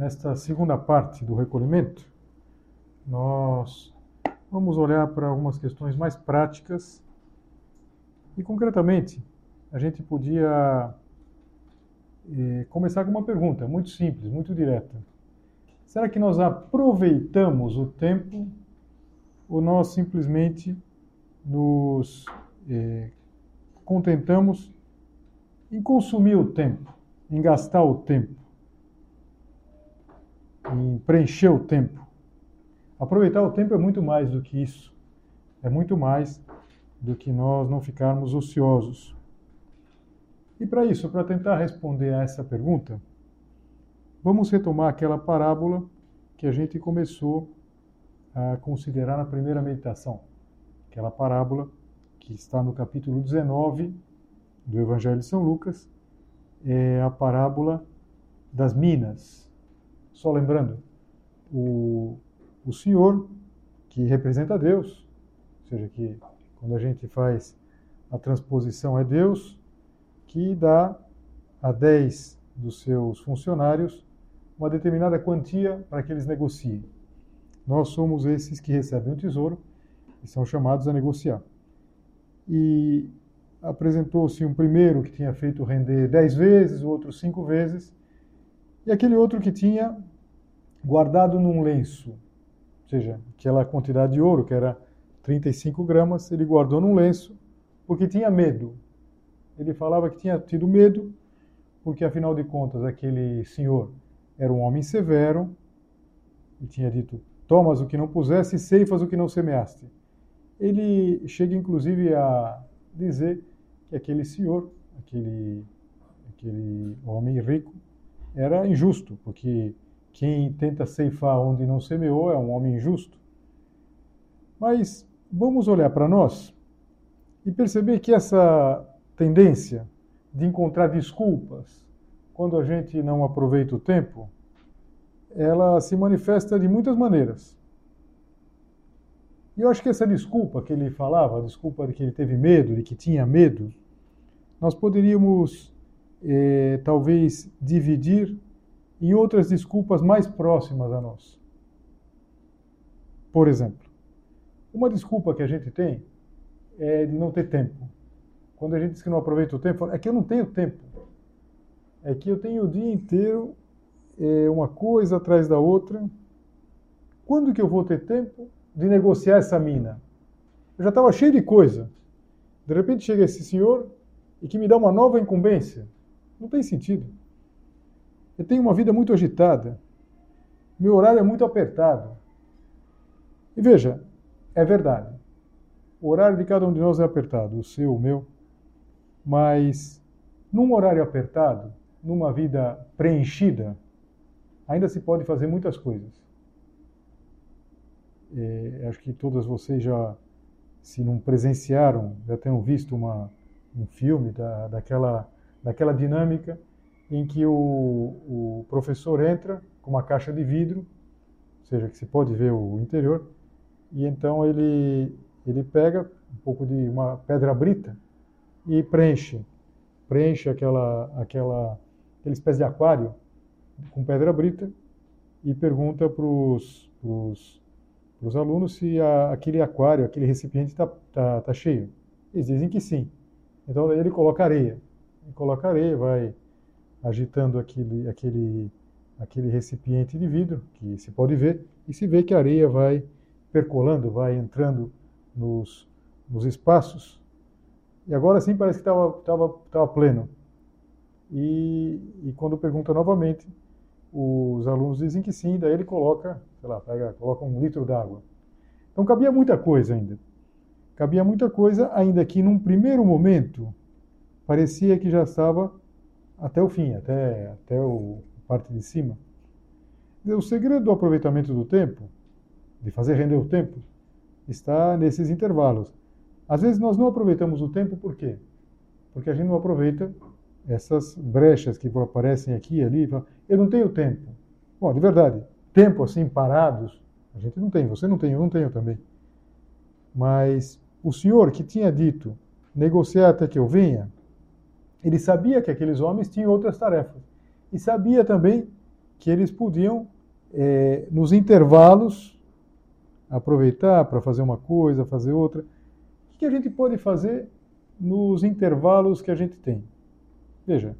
Nesta segunda parte do recolhimento, nós vamos olhar para algumas questões mais práticas e, concretamente, a gente podia eh, começar com uma pergunta muito simples, muito direta. Será que nós aproveitamos o tempo ou nós simplesmente nos eh, contentamos em consumir o tempo, em gastar o tempo? Em preencher o tempo. Aproveitar o tempo é muito mais do que isso. É muito mais do que nós não ficarmos ociosos. E para isso, para tentar responder a essa pergunta, vamos retomar aquela parábola que a gente começou a considerar na primeira meditação. Aquela parábola que está no capítulo 19 do Evangelho de São Lucas, é a parábola das minas. Só lembrando, o, o Senhor, que representa Deus, ou seja, que quando a gente faz a transposição é Deus, que dá a 10 dos seus funcionários uma determinada quantia para que eles negociem. Nós somos esses que recebem o tesouro e são chamados a negociar. E apresentou-se um primeiro que tinha feito render 10 vezes, o outro 5 vezes, e aquele outro que tinha guardado num lenço, ou seja, aquela quantidade de ouro, que era 35 gramas, ele guardou num lenço porque tinha medo. Ele falava que tinha tido medo, porque afinal de contas aquele senhor era um homem severo, e tinha dito: Tomas o que não puseste ceifas o que não semeaste. Ele chega inclusive a dizer que aquele senhor, aquele, aquele homem rico, era injusto, porque quem tenta ceifar onde não semeou é um homem injusto. Mas vamos olhar para nós e perceber que essa tendência de encontrar desculpas quando a gente não aproveita o tempo, ela se manifesta de muitas maneiras. E eu acho que essa desculpa que ele falava, a desculpa de que ele teve medo, de que tinha medo, nós poderíamos eh, talvez dividir em outras desculpas mais próximas a nós. Por exemplo, uma desculpa que a gente tem é de não ter tempo. Quando a gente diz que não aproveita o tempo, é que eu não tenho tempo. É que eu tenho o dia inteiro é, uma coisa atrás da outra. Quando que eu vou ter tempo de negociar essa mina? Eu já estava cheio de coisa. De repente chega esse senhor e que me dá uma nova incumbência. Não tem sentido. Eu tenho uma vida muito agitada. Meu horário é muito apertado. E veja, é verdade. O horário de cada um de nós é apertado, o seu, o meu. Mas num horário apertado, numa vida preenchida, ainda se pode fazer muitas coisas. É, acho que todas vocês já, se não presenciaram, já tenham visto uma, um filme da, daquela, daquela dinâmica em que o, o professor entra com uma caixa de vidro, ou seja, que se pode ver o interior, e então ele, ele pega um pouco de uma pedra brita e preenche, preenche aquela, aquela, aquela espécie de aquário com pedra brita e pergunta para os alunos se a, aquele aquário, aquele recipiente está tá, tá cheio. Eles dizem que sim. Então ele coloca areia. Ele coloca areia, vai agitando aquele, aquele, aquele recipiente de vidro, que se pode ver, e se vê que a areia vai percolando, vai entrando nos, nos espaços, e agora sim parece que estava pleno. E, e quando pergunta novamente, os alunos dizem que sim, daí ele coloca, sei lá, pega, coloca um litro d'água. Então cabia muita coisa ainda. Cabia muita coisa, ainda que num primeiro momento parecia que já estava até o fim, até, até o, parte de cima. O segredo do aproveitamento do tempo, de fazer render o tempo, está nesses intervalos. Às vezes nós não aproveitamos o tempo por quê? Porque a gente não aproveita essas brechas que aparecem aqui e ali. Eu não tenho tempo. Bom, de verdade, tempo assim parados, a gente não tem. Você não tem, eu não tenho também. Mas o senhor que tinha dito negociar até que eu venha, ele sabia que aqueles homens tinham outras tarefas. E sabia também que eles podiam, é, nos intervalos, aproveitar para fazer uma coisa, fazer outra. O que a gente pode fazer nos intervalos que a gente tem? Veja,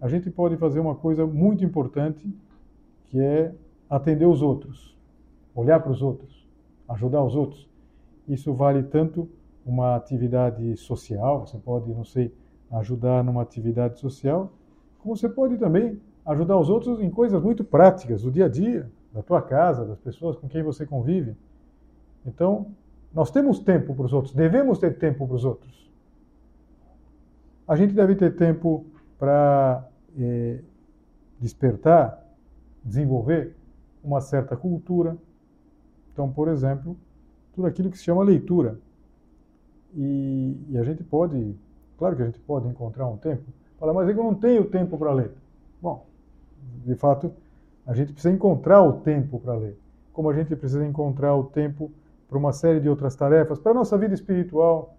a gente pode fazer uma coisa muito importante, que é atender os outros, olhar para os outros, ajudar os outros. Isso vale tanto uma atividade social, você pode, não sei, ajudar numa atividade social, como você pode também ajudar os outros em coisas muito práticas do dia a dia, da tua casa, das pessoas com quem você convive. Então, nós temos tempo para os outros, devemos ter tempo para os outros a gente deve ter tempo para é, despertar, desenvolver uma certa cultura. Então, por exemplo, tudo aquilo que se chama leitura. E, e, a gente pode, claro que a gente pode encontrar um tempo, falar, mas eu não tenho tempo para ler. Bom, de fato, a gente precisa encontrar o tempo para ler. Como a gente precisa encontrar o tempo para uma série de outras tarefas, para a nossa vida espiritual.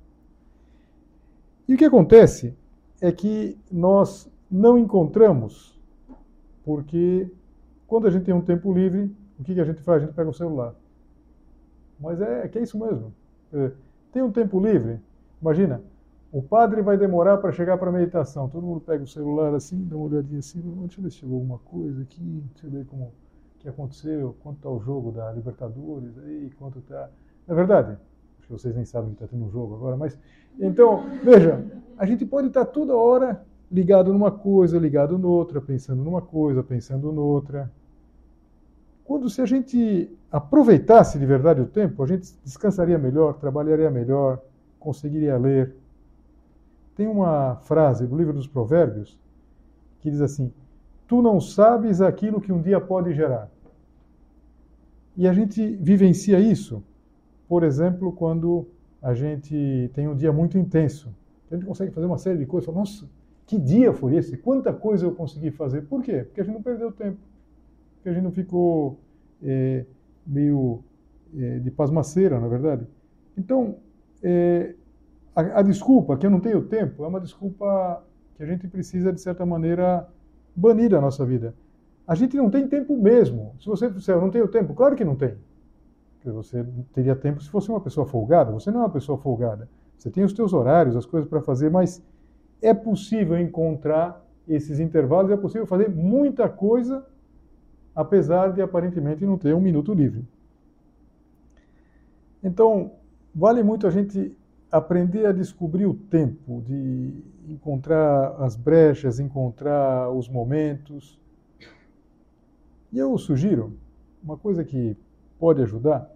E o que acontece é que nós não encontramos, porque quando a gente tem um tempo livre, o que, a gente faz? A gente pega o celular. Mas é, é que é isso mesmo. Tem um tempo livre, imagina, o padre vai demorar para chegar para a meditação. Todo mundo pega o celular assim, dá uma olhadinha assim, deixa eu ver se chegou alguma coisa aqui, deixa eu ver como que aconteceu, quanto está o jogo da Libertadores aí, quanto está. Na verdade, acho que vocês nem sabem que está tendo um jogo agora, mas. Então, veja, a gente pode estar toda hora ligado numa coisa, ligado noutra, pensando numa coisa, pensando noutra. Quando se a gente aproveitasse de verdade o tempo, a gente descansaria melhor, trabalharia melhor, conseguiria ler. Tem uma frase do livro dos Provérbios que diz assim: Tu não sabes aquilo que um dia pode gerar. E a gente vivencia isso, por exemplo, quando a gente tem um dia muito intenso a gente consegue fazer uma série de coisas. Fala, Nossa, que dia foi esse? Quanta coisa eu consegui fazer? Por quê? Porque a gente não perdeu tempo. Porque a gente não ficou é, meio é, de pasmaceira, na é verdade. Então, é, a, a, desculpa que eu não tenho tempo é uma desculpa que a gente precisa, de certa maneira, banir da nossa vida. A gente não tem tempo mesmo. Se você disser, eu não tenho tempo, claro que não tem. Porque você teria tempo se fosse uma pessoa folgada. Você não é uma pessoa folgada. Você tem os teus horários, as coisas para fazer, mas é possível encontrar esses intervalos, é possível fazer muita coisa, apesar de aparentemente não ter um minuto livre. Então, vale muito a gente aprender a descobrir o tempo, de encontrar as brechas, encontrar os momentos. E eu sugiro, uma coisa que pode ajudar,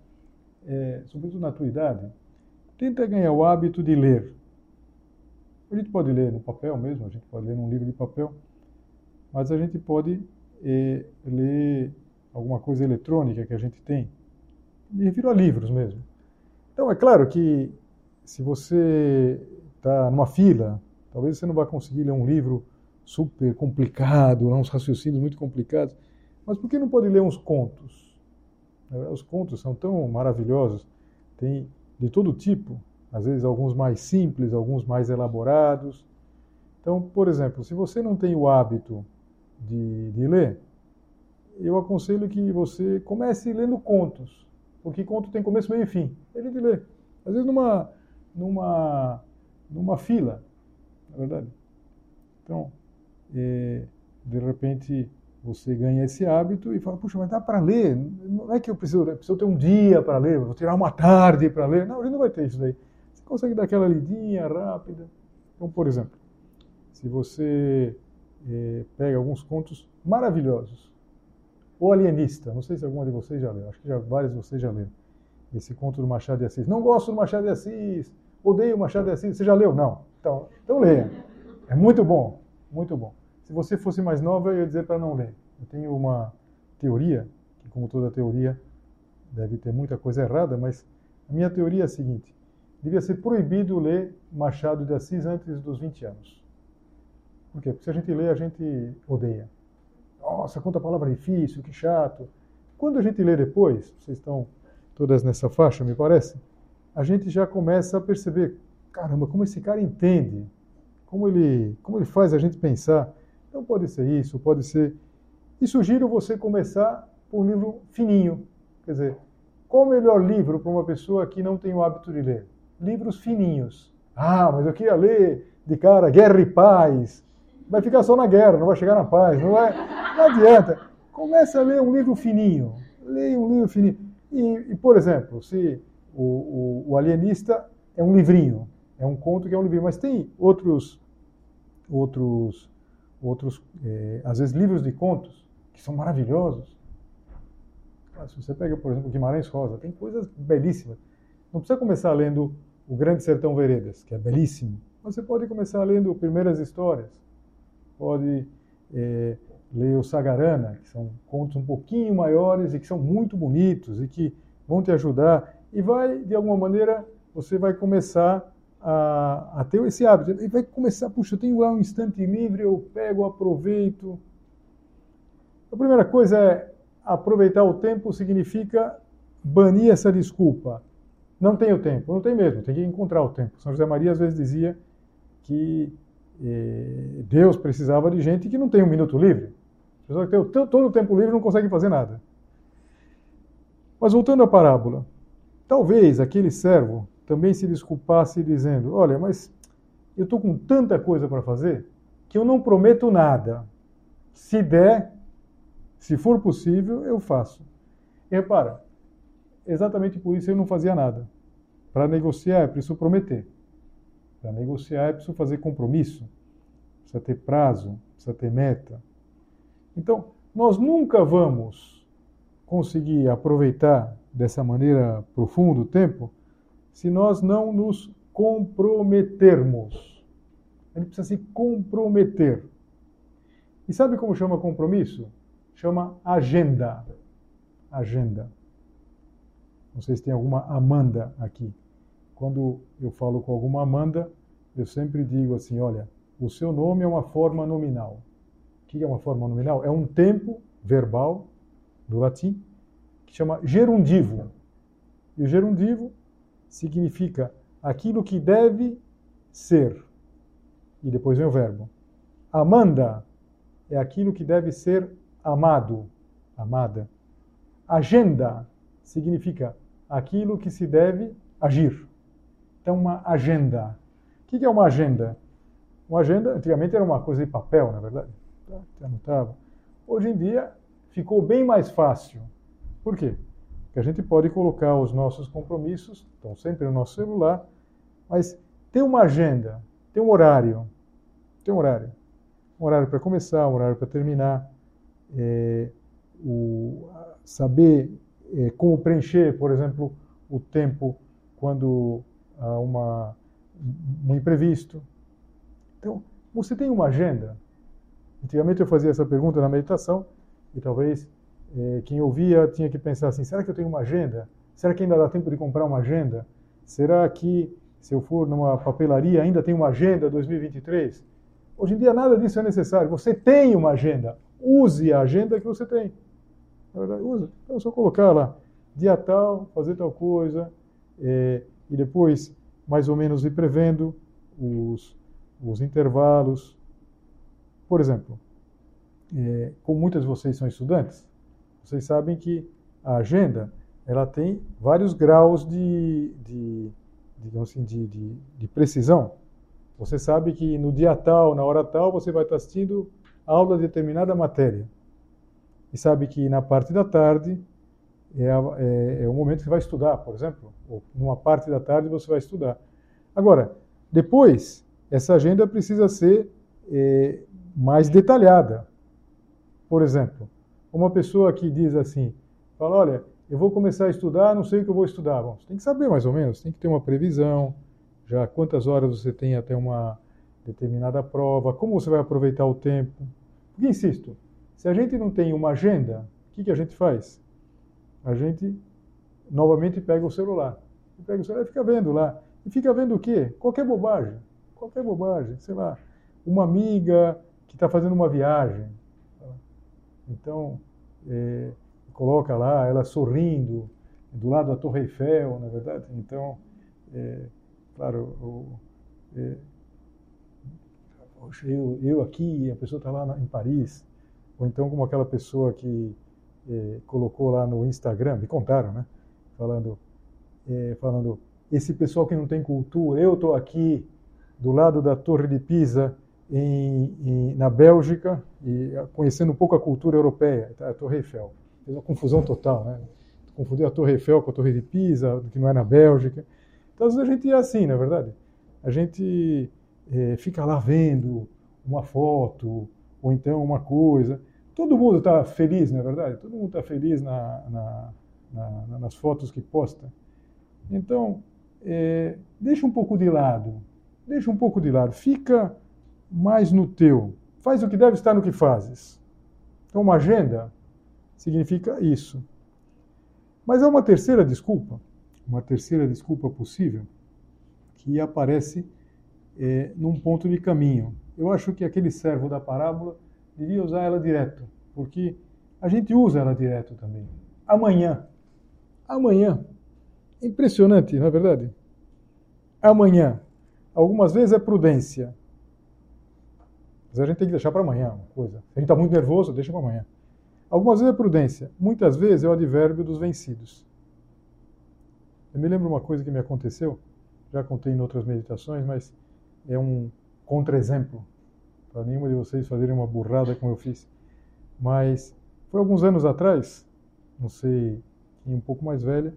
é, sobretudo na tua idade, Tenta ganhar o hábito de ler. A gente pode ler no papel mesmo, a gente pode ler num livro de papel, mas a gente pode é, ler alguma coisa eletrônica que a gente tem. Me refiro a livros mesmo. Então, é claro que se você está numa fila, talvez você não vá conseguir ler um livro super complicado, uns raciocínios muito complicados, mas por que não pode ler uns contos? Os contos são tão maravilhosos. Tem de todo tipo, às vezes alguns mais simples, alguns mais elaborados. Então, por exemplo, se você não tem o hábito de, de ler, eu aconselho que você comece lendo contos, porque conto tem começo, meio e fim. É de ler. Às vezes numa, numa, numa fila, na verdade. Então, é, de repente, você ganha esse hábito e fala, puxa, mas dá para ler? Não é que eu preciso, eu preciso ter um dia para ler, vou tirar uma tarde para ler. Não, a gente não vai ter isso daí. Você consegue dar aquela lidinha rápida. Então, por exemplo, se você é, pega alguns contos maravilhosos, O Alienista, não sei se alguma de vocês já leu, acho que já, vários de vocês já leram, esse conto do Machado de Assis. Não gosto do Machado de Assis, odeio Machado de Assis. Você já leu? Não. Então, então leia. É muito bom, muito bom. Se você fosse mais nova, eu ia dizer para não ler. Eu tenho uma teoria, que como toda teoria deve ter muita coisa errada, mas a minha teoria é a seguinte: devia ser proibido ler Machado de Assis antes dos 20 anos. Por quê? Porque se a gente lê, a gente odeia. Nossa, quanta palavra difícil, que chato. Quando a gente lê depois, vocês estão todas nessa faixa, me parece, a gente já começa a perceber, caramba, como esse cara entende, como ele, como ele faz a gente pensar. Então pode ser isso, pode ser. E sugiro você começar por um livro fininho. Quer dizer, qual o melhor livro para uma pessoa que não tem o hábito de ler? Livros fininhos. Ah, mas eu queria ler de cara Guerra e Paz, vai ficar só na guerra, não vai chegar na paz, não vai, não adianta. Comece a ler um livro fininho, leia um livro fininho. E, e por exemplo, se o, o, o, alienista é um livrinho, é um conto que é um livrinho, mas tem outros, outros, outros, é, às vezes livros de contos que são maravilhosos. Ah, se você pega, por exemplo, Guimarães Rosa, tem coisas belíssimas. Não precisa começar lendo O Grande Sertão Veredas, que é belíssimo. Você pode começar lendo Primeiras Histórias, pode é, ler o Sagarana, que são contos um pouquinho maiores e que são muito bonitos e que vão te ajudar. E vai, de alguma maneira, você vai começar a, a ter esse hábito. E vai começar, puxa, eu tenho lá um instante livre, eu pego, aproveito. A primeira coisa é aproveitar o tempo significa banir essa desculpa. Não tenho tempo, não tem mesmo, tem que encontrar o tempo. São José Maria às vezes dizia que Deus precisava de gente que não tem um minuto livre. As pessoas que têm todo o tempo livre não conseguem fazer nada. Mas voltando à parábola, talvez aquele servo também se desculpasse dizendo: Olha, mas eu estou com tanta coisa para fazer que eu não prometo nada. Se der, se for possível, eu faço. E repara, exatamente por isso eu não fazia nada. Para negociar é preciso prometer. Para negociar é preciso fazer compromisso, precisa ter prazo, precisa ter meta. Então, nós nunca vamos conseguir aproveitar dessa maneira profunda o tempo se nós não nos comprometermos. Gente precisa se comprometer. E sabe como chama compromisso? Chama agenda. Agenda. Não sei se tem alguma Amanda aqui quando eu falo com alguma Amanda, eu sempre digo assim: olha, o seu nome é uma forma nominal. O que é uma forma nominal? É um tempo verbal do latim que chama gerundivo. E o gerundivo significa aquilo que deve ser. E depois vem o verbo. Amanda é aquilo que deve ser amado, amada. Agenda significa aquilo que se deve agir. Então, uma agenda. O que é uma agenda? Uma agenda, antigamente era uma coisa de papel, na verdade. Você anotava. Hoje em dia, ficou bem mais fácil. Por quê? Porque a gente pode colocar os nossos compromissos, estão sempre no nosso celular, mas tem uma agenda, tem um horário. Tem um horário. Um horário para começar, um horário para terminar. É, o, saber é, como preencher, por exemplo, o tempo quando a uma, um imprevisto. Então, você tem uma agenda? Antigamente eu fazia essa pergunta na meditação e talvez quem ouvia tinha que pensar assim: será que eu tenho uma agenda? Será que ainda dá tempo de comprar uma agenda? Será que se eu for numa papelaria ainda tem uma agenda 2023? Hoje em dia nada disso é necessário. Você tem uma agenda. Use a agenda que você tem. Na verdade, usa. Então é só colocar lá, dia tal, fazer tal coisa. Eh, e depois, mais ou menos, ir prevendo os, os intervalos. Por exemplo, é, como muitas de vocês são estudantes, vocês sabem que a agenda ela tem vários graus de, de digamos assim, de, de, de, precisão. Você sabe que no dia tal, na hora tal, você vai estar assistindo aula de determinada matéria. E sabe que na parte da tarde é, é, é o momento que vai estudar, por exemplo. Ou numa parte da tarde você vai estudar. Agora, depois, essa agenda precisa ser é, mais detalhada. Por exemplo, uma pessoa que diz assim, fala, olha, eu vou começar a estudar, não sei o que eu vou estudar. Bom, você tem que saber mais ou menos, tem que ter uma previsão, já quantas horas você tem até uma determinada prova, como você vai aproveitar o tempo. Porque, insisto, se a gente não tem uma agenda, o que, que a gente faz? A gente novamente pega o celular. Pega o celular e fica vendo lá. E fica vendo o quê? Qualquer bobagem. Qualquer bobagem. Sei lá, uma amiga que está fazendo uma viagem. Então, é, coloca lá ela sorrindo do lado da Torre Eiffel, na é verdade. Então, é, claro, o, é, eu, eu aqui, a pessoa está lá na, em Paris. Ou então como aquela pessoa que é, colocou lá no Instagram, me contaram, né? Falando, falando, esse pessoal que não tem cultura, eu estou aqui do lado da Torre de Pisa, em, em, na Bélgica, e conhecendo um pouco a cultura europeia, tá? a Torre Eiffel fez uma confusão total, né? Confundiu a Torre Eiffel com a Torre de Pisa, que não é na Bélgica. Então, às vezes a gente é assim, na é verdade. A gente é, fica lá vendo uma foto, ou então uma coisa. Todo mundo está feliz, não é verdade? Todo mundo está feliz na, na, na, nas fotos que posta. Então, é, deixa um pouco de lado. Deixa um pouco de lado. Fica mais no teu. Faz o que deve estar no que fazes. Então, uma agenda significa isso. Mas há uma terceira desculpa, uma terceira desculpa possível, que aparece é, num ponto de caminho. Eu acho que aquele servo da parábola devia usar ela direto, porque a gente usa ela direto também. Amanhã. Amanhã. Impressionante, não é verdade? Amanhã. Algumas vezes é prudência. Mas a gente tem que deixar para amanhã uma coisa. Se a gente está muito nervoso, deixa para amanhã. Algumas vezes é prudência, muitas vezes é o advérbio dos vencidos. Eu me lembro uma coisa que me aconteceu, já contei em outras meditações, mas é um contra-exemplo, para nenhuma de vocês fazerem uma burrada como eu fiz. Mas foi alguns anos atrás, não sei, um pouco mais velha,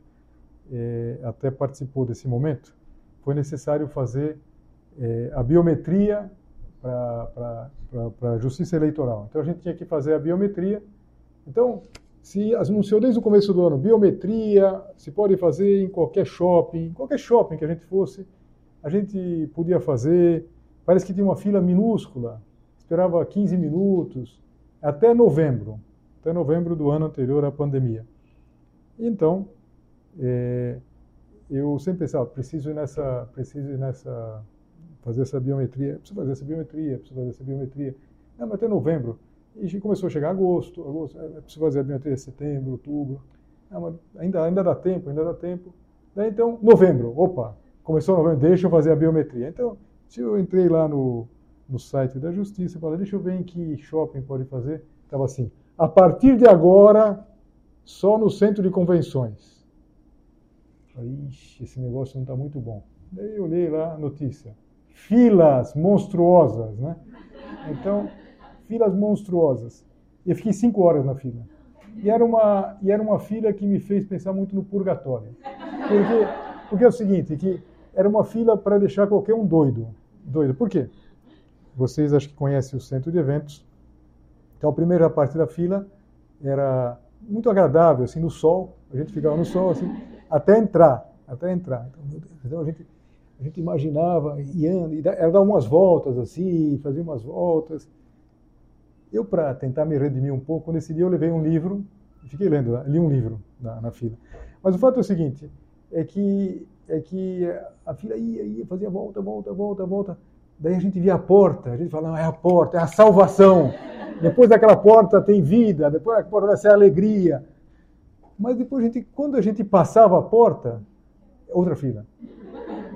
é, até participou desse momento, foi necessário fazer é, a biometria para a justiça eleitoral. Então a gente tinha que fazer a biometria então, se anunciou desde o começo do ano biometria, se pode fazer em qualquer shopping, qualquer shopping que a gente fosse, a gente podia fazer. Parece que tinha uma fila minúscula, esperava 15 minutos, até novembro, até novembro do ano anterior à pandemia. Então, é, eu sempre pensava, preciso ir nessa, preciso ir nessa, fazer essa biometria, preciso fazer essa biometria, preciso fazer essa biometria. Não, mas até novembro. E começou a chegar agosto, agosto é, é preciso fazer a biometria setembro, outubro. Não, ainda, ainda dá tempo, ainda dá tempo. Daí então, novembro, opa, começou novembro, deixa eu fazer a biometria. Então, se eu entrei lá no, no site da Justiça, falei, deixa eu ver em que shopping pode fazer. Estava assim, a partir de agora, só no centro de convenções. Falei, ixi, esse negócio não está muito bom. Daí eu olhei lá a notícia. Filas monstruosas, né? Então, filas monstruosas. Eu fiquei cinco horas na fila. E era uma, e era uma fila que me fez pensar muito no purgatório. Porque, porque é o seguinte, que era uma fila para deixar qualquer um doido. Doido. Por quê? Vocês acho que conhecem o centro de eventos. Então, a primeira parte da fila era muito agradável, assim, no sol. A gente ficava no sol, assim, até entrar. Até entrar. Então, então a gente a gente imaginava, ia, era dar umas voltas assim, fazia umas voltas. Eu, para tentar me redimir um pouco, nesse dia eu levei um livro, fiquei lendo, li um livro na, na fila. Mas o fato é o seguinte, é que, é que a fila ia, ia, fazia volta, volta, volta, volta. Daí a gente via a porta, a gente falava, é a porta, é a salvação. Depois daquela porta tem vida, depois daquela porta vai ser alegria. Mas depois, a gente, quando a gente passava a porta, outra fila.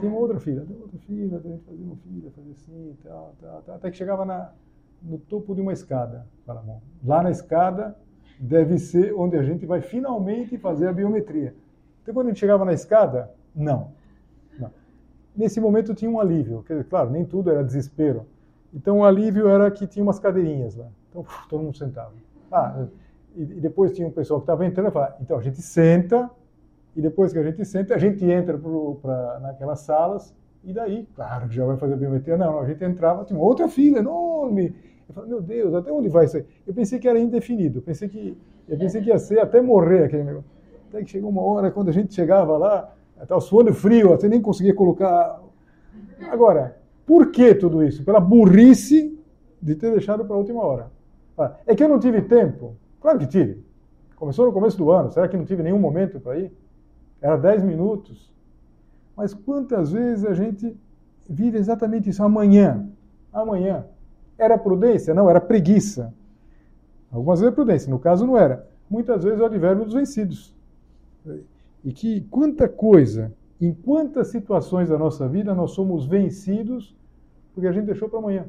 Tem uma outra fila, tem outra fila, a gente fazia uma fila, fazia assim, tal, tal, tal, até que chegava na, no topo de uma escada. Lá na escada deve ser onde a gente vai finalmente fazer a biometria. Então, quando a gente chegava na escada, não. não. Nesse momento tinha um alívio. Claro, nem tudo era desespero. Então, o alívio era que tinha umas cadeirinhas lá. Então, todo mundo sentava. Ah, e depois tinha um pessoal que estava entrando e falava, então a gente senta, e depois que a gente senta, a gente entra para naquelas salas E daí, claro que já vai fazer biometria. Não, a gente entrava, tinha outra fila enorme. Eu falei, meu Deus, até onde vai isso aí? Eu pensei que era indefinido, eu pensei que, eu pensei que ia ser até morrer aquele negócio. Até que chegou uma hora, quando a gente chegava lá, estava suando frio, até nem conseguia colocar. Agora, por que tudo isso? Pela burrice de ter deixado para a última hora. Ah, é que eu não tive tempo. Claro que tive. Começou no começo do ano. Será que não tive nenhum momento para ir? Era 10 minutos. Mas quantas vezes a gente vive exatamente isso? Amanhã. Amanhã. Era prudência? Não, era preguiça. Algumas vezes é prudência, no caso não era. Muitas vezes é o advérbio dos vencidos. E que quanta coisa, em quantas situações da nossa vida nós somos vencidos porque a gente deixou para amanhã.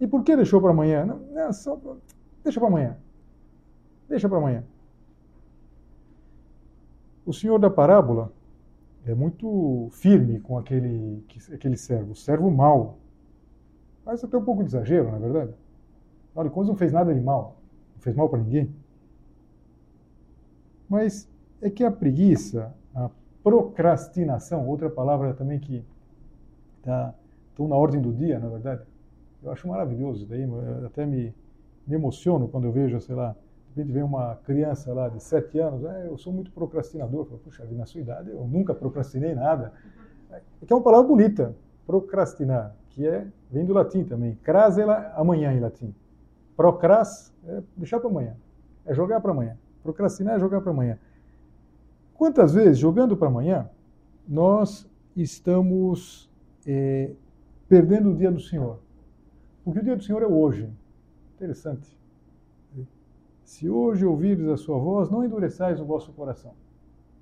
E por que deixou para amanhã? Não, não só pra... deixa para amanhã. Deixa para amanhã. O senhor da parábola é muito firme com aquele, aquele servo, servo mau. Parece até um pouco de exagero, na é verdade. Olha, Conde não fez nada de mal. Não fez mal para ninguém. Mas é que a preguiça, a procrastinação, outra palavra também que está na ordem do dia, na verdade, eu acho maravilhoso. Daí até me, me emociono quando eu vejo, sei lá, repente vem uma criança lá de sete anos, é, eu sou muito procrastinador. Eu falo, Puxa, na sua idade eu nunca procrastinei nada. É que é uma palavra bonita, procrastinar, que é, vem do latim também. Crasela, amanhã em latim. Procras é deixar para amanhã, é jogar para amanhã. Procrastinar é jogar para amanhã. Quantas vezes, jogando para amanhã, nós estamos é, perdendo o dia do Senhor? Porque o dia do Senhor é hoje. Interessante. Se hoje ouvires a sua voz, não endureçais o vosso coração.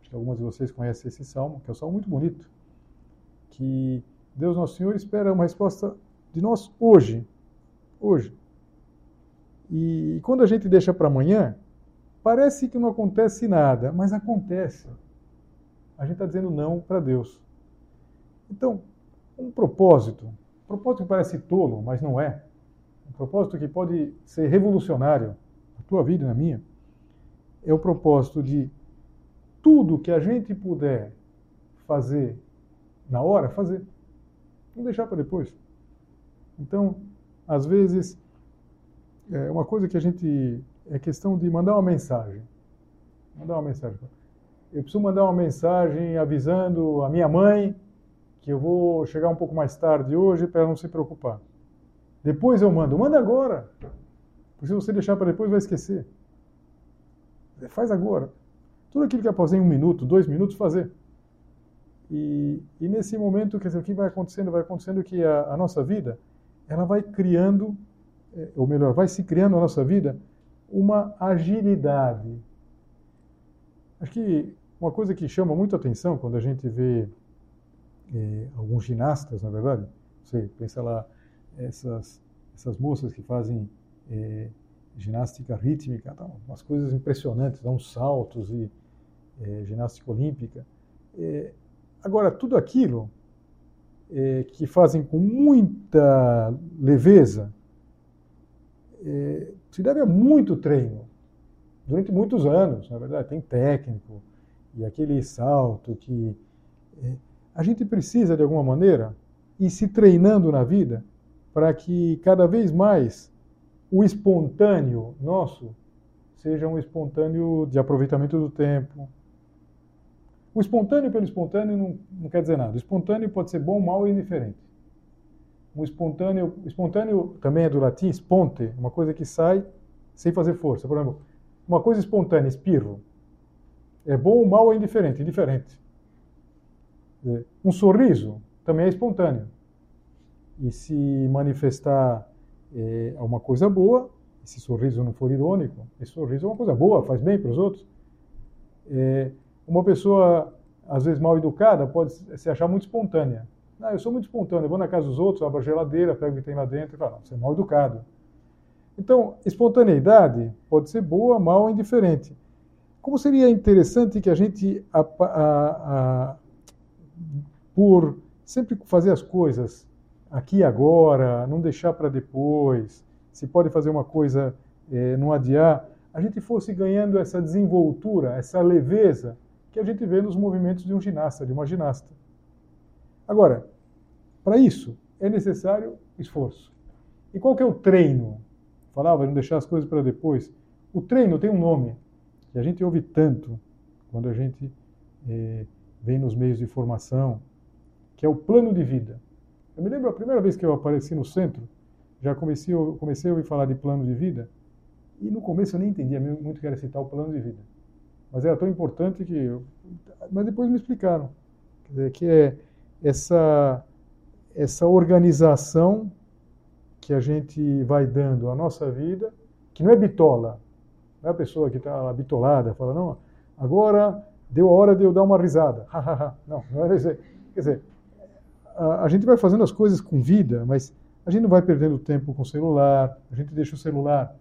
Acho que algumas de vocês conhecem esse salmo, que é um salmo muito bonito. Que Deus Nosso Senhor espera uma resposta de nós hoje. Hoje. E quando a gente deixa para amanhã, parece que não acontece nada, mas acontece. A gente está dizendo não para Deus. Então, um propósito, propósito que parece tolo, mas não é. Um propósito que pode ser revolucionário tua vida e na minha, é o propósito de tudo que a gente puder fazer na hora, fazer. Não deixar para depois. Então, às vezes, é uma coisa que a gente. É questão de mandar uma mensagem. Mandar uma mensagem. Eu preciso mandar uma mensagem avisando a minha mãe que eu vou chegar um pouco mais tarde hoje para ela não se preocupar. Depois eu mando. Manda agora. Porque se você deixar para depois, vai esquecer. Faz agora. Tudo aquilo que fazer em um minuto, dois minutos, fazer. E, e nesse momento, quer dizer, o que vai acontecendo? Vai acontecendo que a, a nossa vida, ela vai criando, é, ou melhor, vai se criando na nossa vida uma agilidade. Acho que uma coisa que chama muito atenção quando a gente vê é, alguns ginastas, na verdade, você pensa lá, essas, essas moças que fazem é, ginástica rítmica, tá, umas coisas impressionantes, dão uns saltos e é, ginástica olímpica. É, agora, tudo aquilo é, que fazem com muita leveza é, se deve a muito treino, durante muitos anos, na verdade, tem técnico, e aquele salto que a gente precisa, de alguma maneira, ir se treinando na vida para que cada vez mais o espontâneo nosso seja um espontâneo de aproveitamento do tempo. O espontâneo pelo espontâneo não, não quer dizer nada. O espontâneo pode ser bom, mal e indiferente. O espontâneo, espontâneo também é do latim sponte, uma coisa que sai sem fazer força. Por exemplo, uma coisa espontânea, espirro, é bom, mal ou indiferente? Indiferente. Um sorriso também é espontâneo. E se manifestar é, uma coisa boa, esse sorriso não for irônico, esse sorriso é uma coisa boa, faz bem para os outros. É, uma pessoa, às vezes mal educada, pode se achar muito espontânea. Ah, eu sou muito espontâneo, vou na casa dos outros, abro a geladeira, pego o que tem lá dentro e falo, você é mal educado. Então, espontaneidade pode ser boa, mal ou indiferente. Como seria interessante que a gente a, a, a, por sempre fazer as coisas aqui e agora, não deixar para depois, se pode fazer uma coisa, é, não adiar, a gente fosse ganhando essa desenvoltura, essa leveza que a gente vê nos movimentos de um ginasta, de uma ginasta. Agora, para isso é necessário esforço. E qual que é o treino? Falava, não deixar as coisas para depois. O treino tem um nome que a gente ouve tanto quando a gente é, vem nos meios de formação, que é o plano de vida. Eu me lembro a primeira vez que eu apareci no centro, já comecei, comecei a ouvir falar de plano de vida, e no começo eu nem entendia muito o que era citar o plano de vida. Mas era tão importante que. Eu, mas depois me explicaram. Quer dizer, que é essa, essa organização que a gente vai dando à nossa vida, que não é bitola. Não é a pessoa que está bitolada, fala, não, agora deu a hora de eu dar uma risada. não, não é isso. Quer dizer, a, gente vai fazendo as coisas com vida, mas a gente não vai perdendo tempo com o celular, a gente deixa o celular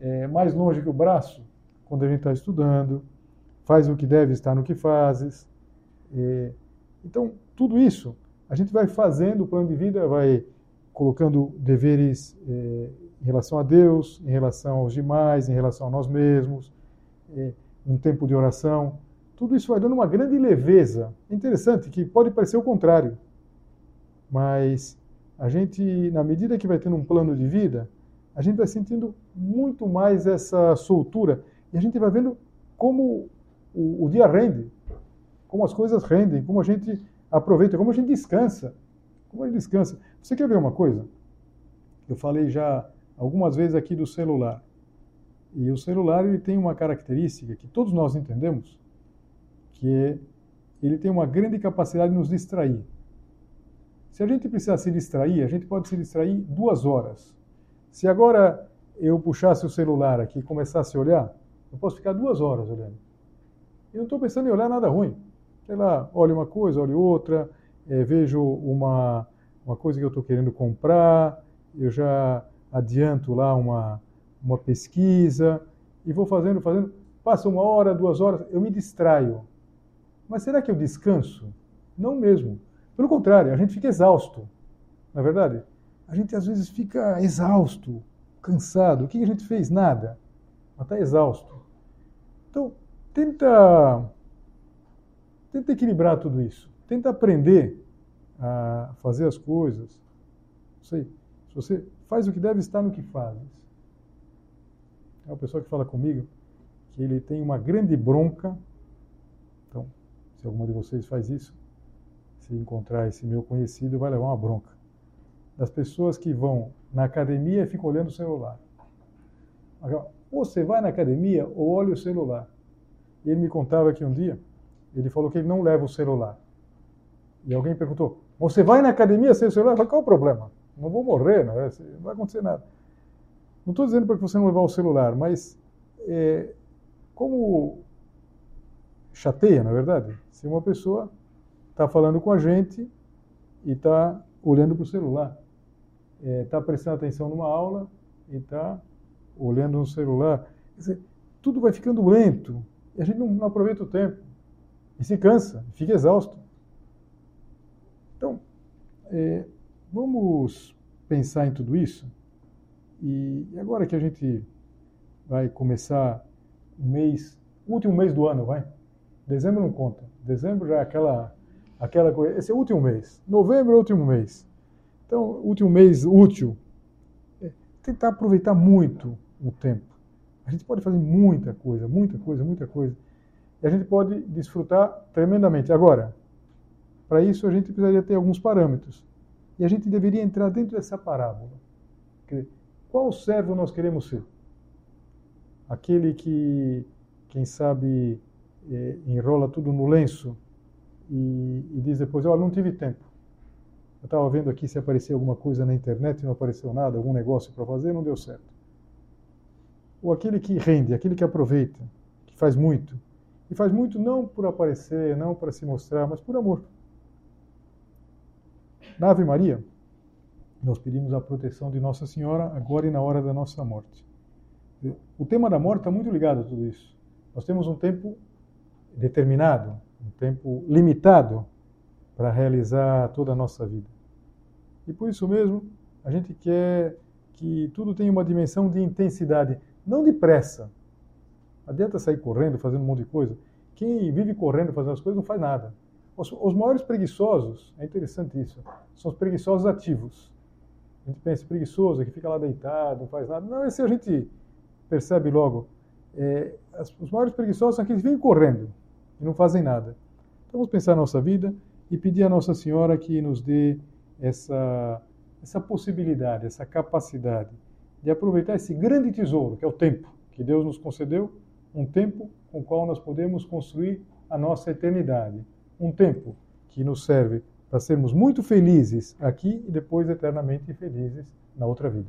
é, mais longe que o braço quando a gente está estudando, faz o que deve estar no que fazes. É, então, tudo isso a gente vai fazendo o plano de vida, vai colocando deveres é, em relação a Deus, em relação aos demais, em relação a nós mesmos, é, um tempo de oração. Tudo isso vai dando uma grande leveza. É interessante que pode parecer o contrário, mas a gente, na medida que vai tendo um plano de vida, a gente vai sentindo muito mais essa soltura e a gente vai vendo como o, o dia rende, como as coisas rendem, como a gente aproveita, como a gente descansa. Como a gente descansa. Você quer ver uma coisa? Eu falei já algumas vezes aqui do celular. E o celular ele tem uma característica que todos nós entendemos, que é ele tem uma grande capacidade de nos distrair. Se a gente precisar se distrair, a gente pode se distrair duas horas. Se agora eu puxasse o celular aqui e começasse a olhar, eu posso ficar duas horas olhando. E não estou pensando em olhar nada ruim. Sei lá, olho uma coisa, olho outra, é, vejo uma, uma coisa que eu estou querendo comprar, eu já adianto lá uma, uma pesquisa e vou fazendo, fazendo. Passa uma hora, duas horas, eu me distraio. Mas será que eu descanso? Não mesmo. Pelo contrário, a gente fica exausto. Não é verdade? A gente às vezes fica exausto, cansado. O que a gente fez? Nada. Mas está exausto. Então, tenta, tenta equilibrar tudo isso. Tenta aprender a fazer as coisas. Não sei, se você faz o que deve estar no que fazes. É uma pessoa que fala comigo que ele tem uma grande bronca. Então, se alguma de vocês faz isso, se encontrar esse meu conhecido, vai levar uma bronca. Das pessoas que vão na academia e ficam olhando o celular. Ou você vai na academia ou olha o celular. E ele me contava que um dia, ele falou que ele não leva o celular. E alguém perguntou, você vai na academia sem o celular? Eu falei, qual o problema? Não vou morrer, não, é? não vai acontecer nada. Não estou dizendo para que você não levar o celular, mas é, como chateia, na verdade, se uma pessoa está falando com a gente e está olhando para o celular, está é, tá prestando atenção numa aula e está olhando no celular. Dizer, tudo vai ficando lento e a gente não, não aproveita o tempo e se cansa, fica exausto. Então, é, vamos pensar em tudo isso. E agora que a gente vai começar o mês, último mês do ano, vai? Dezembro não conta. Dezembro já é aquela, aquela coisa. Esse é o último mês. Novembro é o último mês. Então, último mês útil. É tentar aproveitar muito o tempo. A gente pode fazer muita coisa, muita coisa, muita coisa. E a gente pode desfrutar tremendamente. Agora, para isso a gente precisaria ter alguns parâmetros. E a gente deveria entrar dentro dessa parábola. Qual servo nós queremos ser? Aquele que, quem sabe, é, enrola tudo no lenço e, e diz depois: Olha, não tive tempo. Eu estava vendo aqui se aparecia alguma coisa na internet e não apareceu nada, algum negócio para fazer, não deu certo. Ou aquele que rende, aquele que aproveita, que faz muito. E faz muito não por aparecer, não para se mostrar, mas por amor. Na Ave Maria, nós pedimos a proteção de Nossa Senhora agora e na hora da nossa morte. O tema da morte está muito ligado a tudo isso. Nós temos um tempo determinado, um tempo limitado para realizar toda a nossa vida. E por isso mesmo, a gente quer que tudo tenha uma dimensão de intensidade, não de pressa. Adianta sair correndo, fazendo um monte de coisa. Quem vive correndo, fazendo as coisas, não faz nada. Os, os maiores preguiçosos, é interessante isso, são os preguiçosos ativos. A gente pensa preguiçoso, que fica lá deitado, não faz nada. Não, esse a gente percebe logo. É, as, os maiores preguiçosos são aqueles que vêm correndo e não fazem nada. Então vamos pensar na nossa vida e pedir a Nossa Senhora que nos dê essa, essa possibilidade, essa capacidade de aproveitar esse grande tesouro, que é o tempo, que Deus nos concedeu, um tempo com o qual nós podemos construir a nossa eternidade. Um tempo que nos serve para sermos muito felizes aqui e depois eternamente felizes na outra vida.